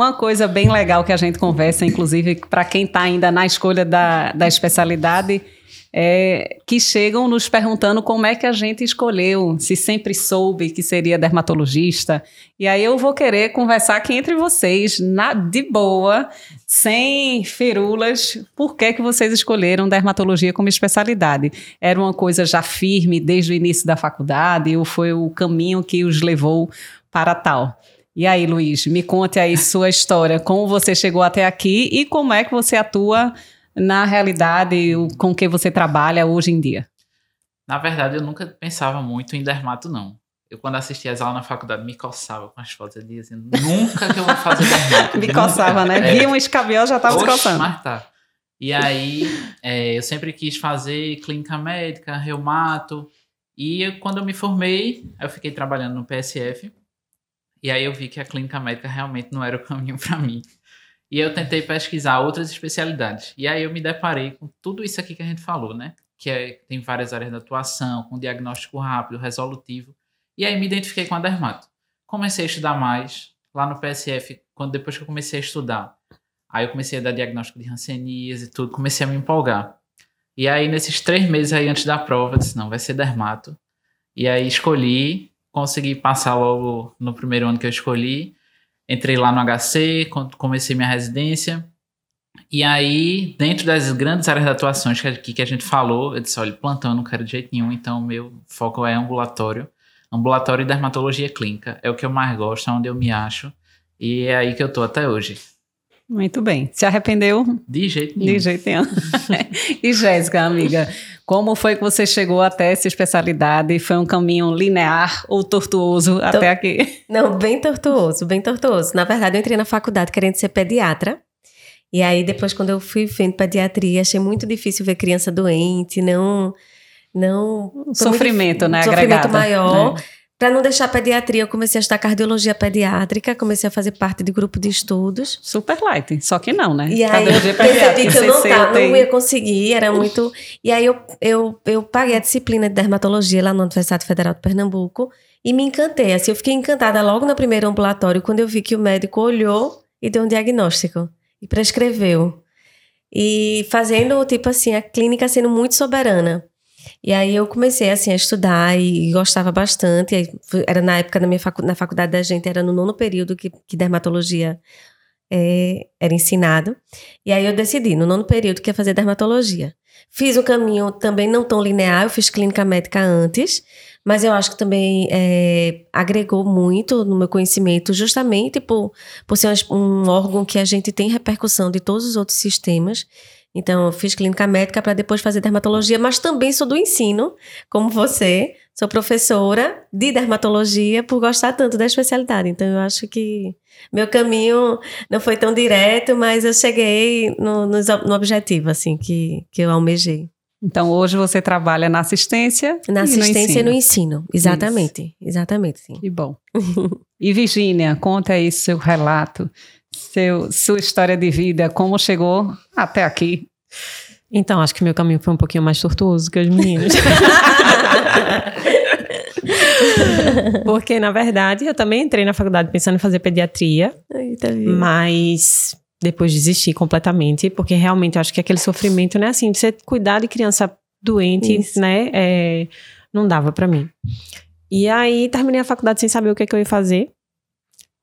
Uma coisa bem legal que a gente conversa, inclusive para quem está ainda na escolha da, da especialidade, é, que chegam nos perguntando como é que a gente escolheu, se sempre soube que seria dermatologista. E aí eu vou querer conversar aqui entre vocês, na, de boa, sem firulas, por que, que vocês escolheram dermatologia como especialidade? Era uma coisa já firme desde o início da faculdade ou foi o caminho que os levou para tal? E aí, Luiz, me conte aí sua história, como você chegou até aqui e como é que você atua na realidade com que você trabalha hoje em dia? Na verdade, eu nunca pensava muito em dermato, não. Eu, quando assistia as aulas na faculdade, me coçava com as fotos. Dizia assim, nunca que eu vou fazer dermato. me coçava, né? É. Via um escabião, já estava se coçando. Mas tá. E aí, é, eu sempre quis fazer clínica médica, reumato. E eu, quando eu me formei, eu fiquei trabalhando no PSF. E aí eu vi que a clínica médica realmente não era o caminho para mim. E eu tentei pesquisar outras especialidades. E aí eu me deparei com tudo isso aqui que a gente falou, né? Que é, tem várias áreas de atuação, com diagnóstico rápido, resolutivo. E aí me identifiquei com a dermato. Comecei a estudar mais lá no PSF, quando depois que eu comecei a estudar. Aí eu comecei a dar diagnóstico de Hanseníase e tudo, comecei a me empolgar. E aí nesses três meses aí antes da prova, eu disse, não, vai ser dermato. E aí escolhi, consegui passar logo no primeiro ano que eu escolhi. Entrei lá no HC, comecei minha residência. E aí, dentro das grandes áreas de atuações que, que a gente falou, eu disse: olha, plantão eu não quero de jeito nenhum, então meu foco é ambulatório. Ambulatório e dermatologia clínica. É o que eu mais gosto, é onde eu me acho. E é aí que eu tô até hoje. Muito bem. Se arrependeu? De jeito nenhum. De jeito nenhum. e Jéssica, amiga, como foi que você chegou até essa especialidade? Foi um caminho linear ou tortuoso Tô... até aqui? Não, bem tortuoso, bem tortuoso. Na verdade, eu entrei na faculdade querendo ser pediatra. E aí, depois, quando eu fui vendo pediatria, achei muito difícil ver criança doente, não. não sofrimento, muito, né? Sofrimento agregado, maior. Né? Para não deixar pediatria, eu comecei a estudar cardiologia pediátrica, comecei a fazer parte de grupo de estudos. Super light, só que não, né? E aí eu percebi que eu não, tá, não ia conseguir, era muito... E aí eu, eu, eu paguei a disciplina de dermatologia lá na Universidade Federal de Pernambuco e me encantei. Assim, eu fiquei encantada logo no primeiro ambulatório, quando eu vi que o médico olhou e deu um diagnóstico e prescreveu. E fazendo, tipo assim, a clínica sendo muito soberana. E aí eu comecei assim a estudar e gostava bastante. Aí, era na época da minha facu na faculdade da gente, era no nono período que, que dermatologia é, era ensinado. E aí eu decidi, no nono período, que ia fazer dermatologia. Fiz um caminho também não tão linear, eu fiz clínica médica antes, mas eu acho que também é, agregou muito no meu conhecimento, justamente por, por ser um órgão que a gente tem repercussão de todos os outros sistemas. Então, eu fiz clínica médica para depois fazer dermatologia, mas também sou do ensino, como você. Sou professora de dermatologia por gostar tanto da especialidade. Então, eu acho que meu caminho não foi tão direto, mas eu cheguei no, no, no objetivo, assim, que, que eu almejei. Então, hoje você trabalha na assistência Na assistência no e no ensino, exatamente. Isso. Exatamente, sim. Que bom. e Virgínia, conta aí seu relato seu, sua história de vida, como chegou até aqui. Então, acho que meu caminho foi um pouquinho mais tortuoso que os meninos. Porque, na verdade, eu também entrei na faculdade pensando em fazer pediatria. Eita, mas depois desisti completamente, porque realmente eu acho que aquele sofrimento, né? Assim, você cuidar de criança doente, Isso. né? É, não dava para mim. E aí, terminei a faculdade sem saber o que, é que eu ia fazer.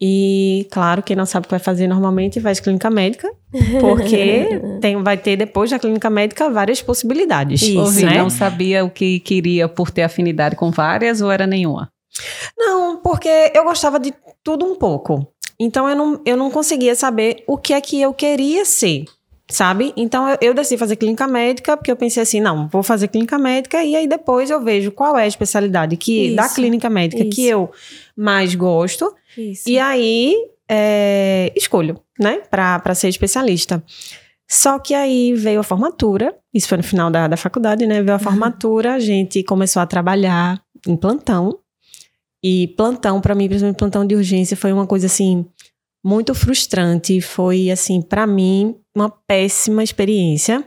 E, claro, quem não sabe o que vai fazer normalmente faz clínica médica, porque tem, vai ter depois da clínica médica várias possibilidades. Isso, né? não sabia o que queria por ter afinidade com várias ou era nenhuma? Não, porque eu gostava de tudo um pouco. Então eu não, eu não conseguia saber o que é que eu queria ser sabe? Então eu, eu, decidi fazer clínica médica porque eu pensei assim, não, vou fazer clínica médica e aí depois eu vejo qual é a especialidade que isso, da clínica médica isso. que eu mais gosto isso. e aí é, escolho, né, para ser especialista. Só que aí veio a formatura, isso foi no final da, da faculdade, né? Veio a formatura, a gente começou a trabalhar em plantão. E plantão, para mim, principalmente plantão de urgência, foi uma coisa assim muito frustrante. Foi, assim, para mim, uma péssima experiência.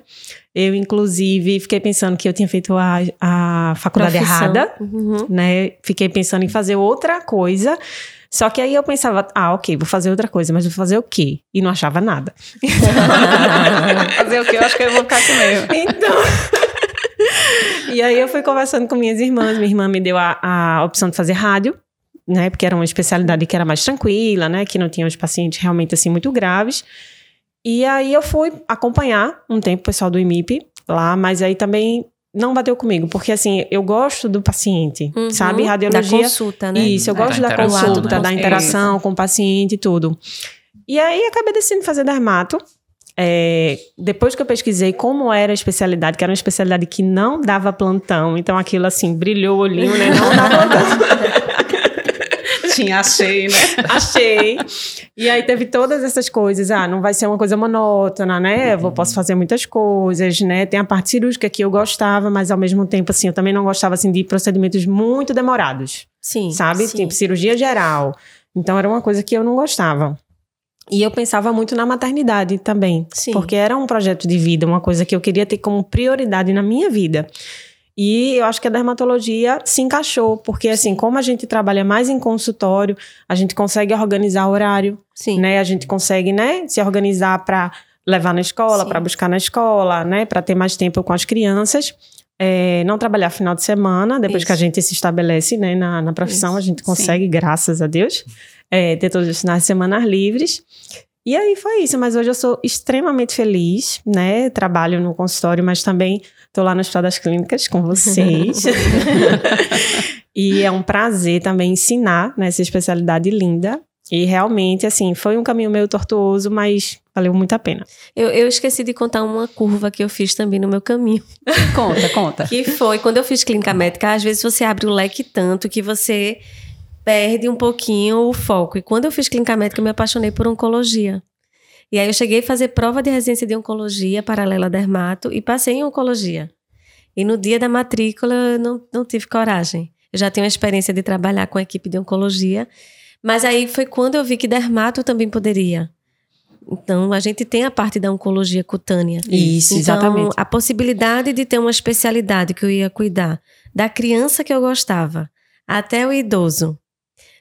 Eu, inclusive, fiquei pensando que eu tinha feito a, a faculdade Profissão. errada, uhum. né? Fiquei pensando em fazer outra coisa. Só que aí eu pensava, ah, ok, vou fazer outra coisa, mas vou fazer o quê? E não achava nada. fazer o quê? Eu acho que eu vou ficar com meio. Então. e aí eu fui conversando com minhas irmãs. Minha irmã me deu a, a opção de fazer rádio, né? Porque era uma especialidade que era mais tranquila, né? Que não tinha os pacientes realmente assim muito graves. E aí eu fui acompanhar um tempo o pessoal do IMIP lá, mas aí também não bateu comigo, porque assim, eu gosto do paciente, uhum, sabe? Radiologia. Da consulta, né? Isso, eu é, gosto da, da consulta, né? da interação é com o paciente e tudo. E aí acabei decidindo fazer dermato. É, depois que eu pesquisei como era a especialidade, que era uma especialidade que não dava plantão, então aquilo assim, brilhou o olhinho, né? Não dava plantão. Tinha, achei, né? achei. E aí teve todas essas coisas. Ah, não vai ser uma coisa monótona, né? Eu posso fazer muitas coisas, né? Tem a parte cirúrgica que eu gostava, mas ao mesmo tempo, assim, eu também não gostava, assim, de procedimentos muito demorados. Sim. Sabe? Sim. Tipo, cirurgia geral. Então era uma coisa que eu não gostava. E eu pensava muito na maternidade também. Sim. Porque era um projeto de vida, uma coisa que eu queria ter como prioridade na minha vida. E eu acho que a dermatologia se encaixou, porque assim, como a gente trabalha mais em consultório, a gente consegue organizar horário, Sim. né? A gente consegue, né, se organizar para levar na escola, para buscar na escola, né, para ter mais tempo com as crianças. É, não trabalhar final de semana, depois Isso. que a gente se estabelece né, na, na profissão, Isso. a gente consegue, Sim. graças a Deus, é, ter todos os finais de semana livres. E aí foi isso, mas hoje eu sou extremamente feliz, né? Trabalho no consultório, mas também Estou lá no Hospital das Clínicas com vocês. e é um prazer também ensinar nessa especialidade linda. E realmente, assim, foi um caminho meio tortuoso, mas valeu muito a pena. Eu, eu esqueci de contar uma curva que eu fiz também no meu caminho. conta, conta. que foi, quando eu fiz clínica médica, às vezes você abre o leque tanto que você perde um pouquinho o foco. E quando eu fiz clínica médica, eu me apaixonei por oncologia. E aí eu cheguei a fazer prova de residência de oncologia paralela a dermato e passei em oncologia. E no dia da matrícula eu não, não tive coragem. Eu já tenho a experiência de trabalhar com a equipe de oncologia, mas aí foi quando eu vi que dermato também poderia. Então, a gente tem a parte da oncologia cutânea. Isso, então, exatamente. A possibilidade de ter uma especialidade que eu ia cuidar da criança que eu gostava até o idoso,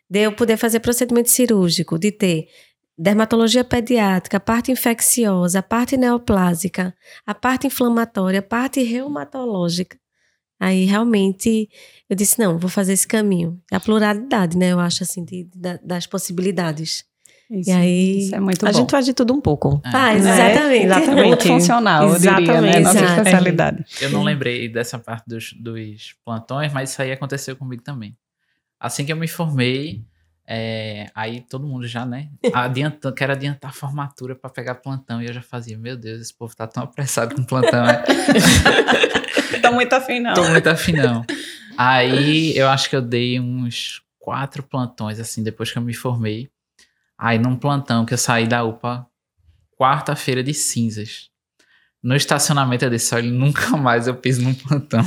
de eu poder fazer procedimento cirúrgico, de ter dermatologia pediátrica, a parte infecciosa, a parte neoplásica, a parte inflamatória, a parte reumatológica. Aí realmente eu disse: não, vou fazer esse caminho. É a pluralidade, né? Eu acho assim, de, de, das possibilidades. Isso, e aí, isso é muito a bom. gente faz de tudo um pouco. É. Faz, exatamente. exatamente. Muito funcional, exatamente. eu diria, né? Nossa especialidade. Eu não lembrei dessa parte dos, dos plantões, mas isso aí aconteceu comigo também. Assim que eu me formei, é, aí todo mundo já, né? Adiantando, quero adiantar a formatura para pegar plantão. E eu já fazia, meu Deus, esse povo tá tão apressado com plantão. Né? tá muito afim, não. Tô muito afim, não. Aí eu acho que eu dei uns quatro plantões, assim, depois que eu me formei. Aí num plantão que eu saí da UPA, quarta-feira de cinzas. No estacionamento eu disse, olha, nunca mais eu piso num plantão.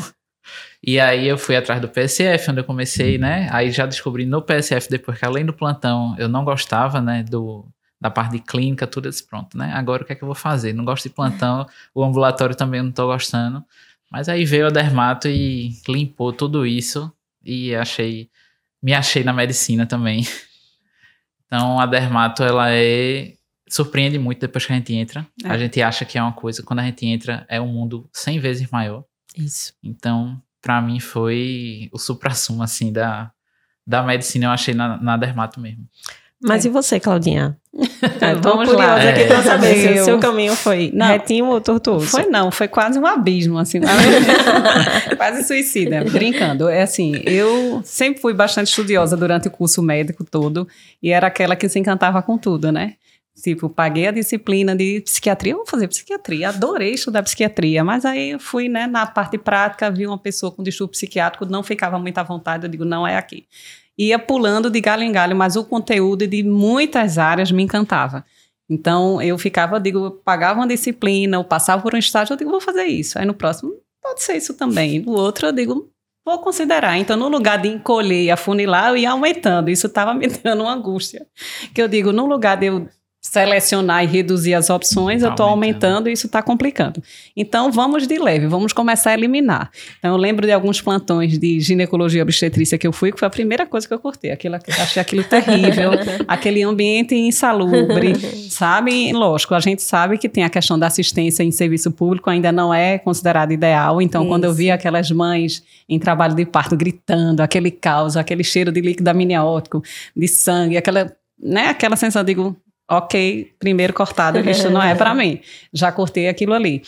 E aí eu fui atrás do PSF, onde eu comecei, né? Aí já descobri no PSF, depois que além do plantão, eu não gostava, né, do, da parte de clínica, tudo esse pronto, né? Agora o que é que eu vou fazer? Não gosto de plantão, o ambulatório também eu não tô gostando. Mas aí veio o dermato e limpou tudo isso e achei, me achei na medicina também. Então a dermato, ela é surpreende muito depois que a gente entra. É. A gente acha que é uma coisa, quando a gente entra é um mundo 100 vezes maior. Isso. Então, para mim foi o supra-sumo, assim, da, da medicina, eu achei na, na dermato mesmo. Mas é. e você, Claudinha? É, Vamos curiosa lá. aqui é. pra saber se o seu caminho foi não, retinho ou tortuoso. Foi não, foi quase um abismo, assim. quase suicida, brincando. É assim, eu sempre fui bastante estudiosa durante o curso médico todo e era aquela que se encantava com tudo, né? Tipo, paguei a disciplina de psiquiatria, vou fazer psiquiatria. Adorei estudar psiquiatria, mas aí eu fui, né, na parte prática, vi uma pessoa com distúrbio psiquiátrico, não ficava muito à vontade, eu digo, não é aqui. Ia pulando de galho em galho, mas o conteúdo de muitas áreas me encantava. Então, eu ficava, digo, pagava uma disciplina, eu passava por um estágio, eu digo, vou fazer isso. Aí no próximo, pode ser isso também. No outro, eu digo, vou considerar. Então, no lugar de encolher e afunilar, eu ia aumentando. Isso estava me dando uma angústia. Que eu digo, no lugar de eu selecionar e reduzir as opções, tá eu estou aumentando e isso está complicando. Então, vamos de leve, vamos começar a eliminar. Então, eu lembro de alguns plantões de ginecologia obstetrícia que eu fui, que foi a primeira coisa que eu cortei. Aquilo, achei aquilo terrível, aquele ambiente insalubre, sabe? Lógico, a gente sabe que tem a questão da assistência em serviço público, ainda não é considerado ideal. Então, isso. quando eu vi aquelas mães em trabalho de parto gritando, aquele caos, aquele cheiro de líquido amniótico, de sangue, aquela, né, aquela sensação, digo, ok, primeiro cortado, isso não é para mim. Já cortei aquilo ali.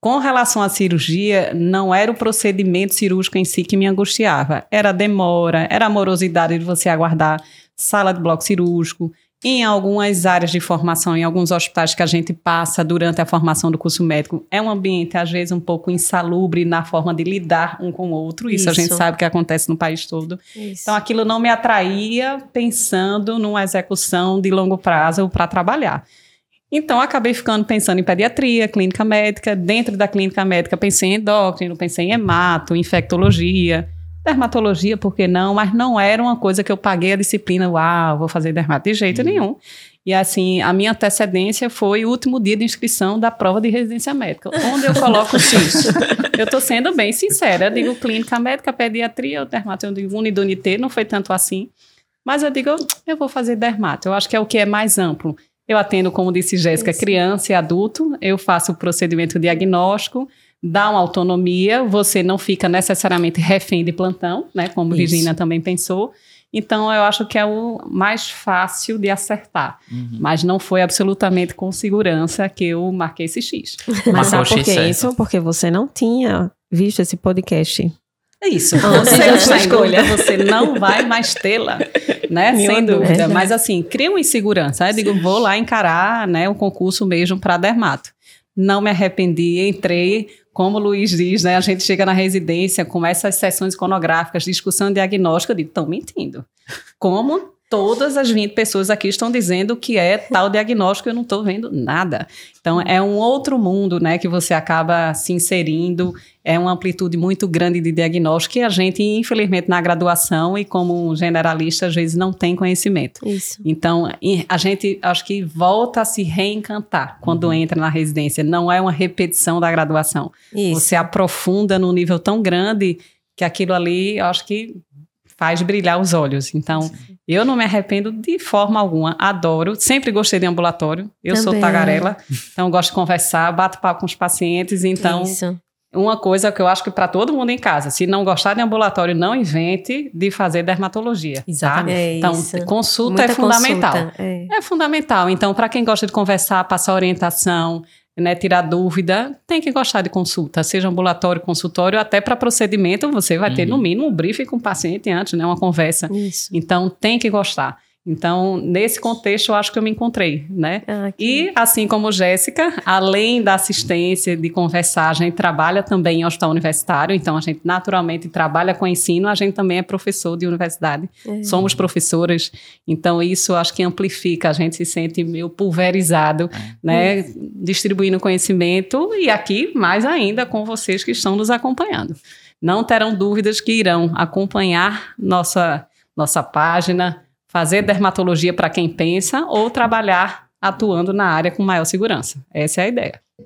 Com relação à cirurgia, não era o procedimento cirúrgico em si que me angustiava. Era a demora, era a morosidade de você aguardar sala de bloco cirúrgico, em algumas áreas de formação, em alguns hospitais que a gente passa durante a formação do curso médico, é um ambiente, às vezes, um pouco insalubre na forma de lidar um com o outro. Isso, Isso. a gente sabe que acontece no país todo. Isso. Então, aquilo não me atraía pensando numa execução de longo prazo para trabalhar. Então, acabei ficando pensando em pediatria, clínica médica. Dentro da clínica médica, pensei em endócrino, pensei em hemato, infectologia. Dermatologia, por que não? Mas não era uma coisa que eu paguei a disciplina, uau, vou fazer dermato de jeito uhum. nenhum. E assim, a minha antecedência foi o último dia de inscrição da prova de residência médica, onde eu coloco isso. eu estou sendo bem sincera, eu digo clínica médica, pediatria, dermato, eu digo unidunité, não foi tanto assim. Mas eu digo, eu vou fazer dermato, eu acho que é o que é mais amplo. Eu atendo, como disse Jéssica, criança e adulto, eu faço o procedimento diagnóstico, dá uma autonomia, você não fica necessariamente refém de plantão, né? Como Isso. Virginia também pensou. Então, eu acho que é o mais fácil de acertar. Uhum. Mas não foi absolutamente com segurança que eu marquei esse X. Mas sabe por que isso? Porque você não tinha visto esse podcast. É isso. Você já está escolha, você não vai mais tê-la, né? Sem dúvida. É. Mas assim, cria uma insegurança. Eu digo, vou lá encarar, né, o concurso mesmo para dermato. Não me arrependi, entrei como o Luiz diz, né, a gente chega na residência com essas sessões iconográficas, discussão diagnóstica, de estão mentindo. Como todas as 20 pessoas aqui estão dizendo que é tal diagnóstico, eu não estou vendo nada. Então, é um outro mundo, né, que você acaba se inserindo, é uma amplitude muito grande de diagnóstico que a gente, infelizmente, na graduação e como generalista, às vezes não tem conhecimento. Isso. Então, a gente, acho que volta a se reencantar quando uhum. entra na residência. Não é uma repetição da graduação. Isso. Você aprofunda num nível tão grande que aquilo ali, eu acho que faz brilhar os olhos. Então, Sim. eu não me arrependo de forma alguma. Adoro. Sempre gostei de ambulatório. Eu Também. sou tagarela. Então, gosto de conversar, bato papo com os pacientes. Então, Isso. uma coisa que eu acho que para todo mundo em casa, se não gostar de ambulatório, não invente de fazer dermatologia. Tá? Exatamente. Tá? É então, isso. consulta Muita é fundamental. Consulta, é. é fundamental. Então, para quem gosta de conversar, passar orientação, né, tirar dúvida, tem que gostar de consulta, seja ambulatório, consultório, até para procedimento, você vai uhum. ter no mínimo um briefing com o paciente antes, né, uma conversa. Isso. Então, tem que gostar. Então, nesse contexto, eu acho que eu me encontrei, né? Ah, e, assim como Jéssica, além da assistência de conversar, a gente trabalha também em hospital universitário, então a gente naturalmente trabalha com ensino, a gente também é professor de universidade, é. somos professoras, então isso acho que amplifica, a gente se sente meio pulverizado, é. né? É. Distribuindo conhecimento e aqui, mais ainda, com vocês que estão nos acompanhando. Não terão dúvidas que irão acompanhar nossa, nossa página, fazer dermatologia para quem pensa ou trabalhar atuando na área com maior segurança. Essa é a ideia.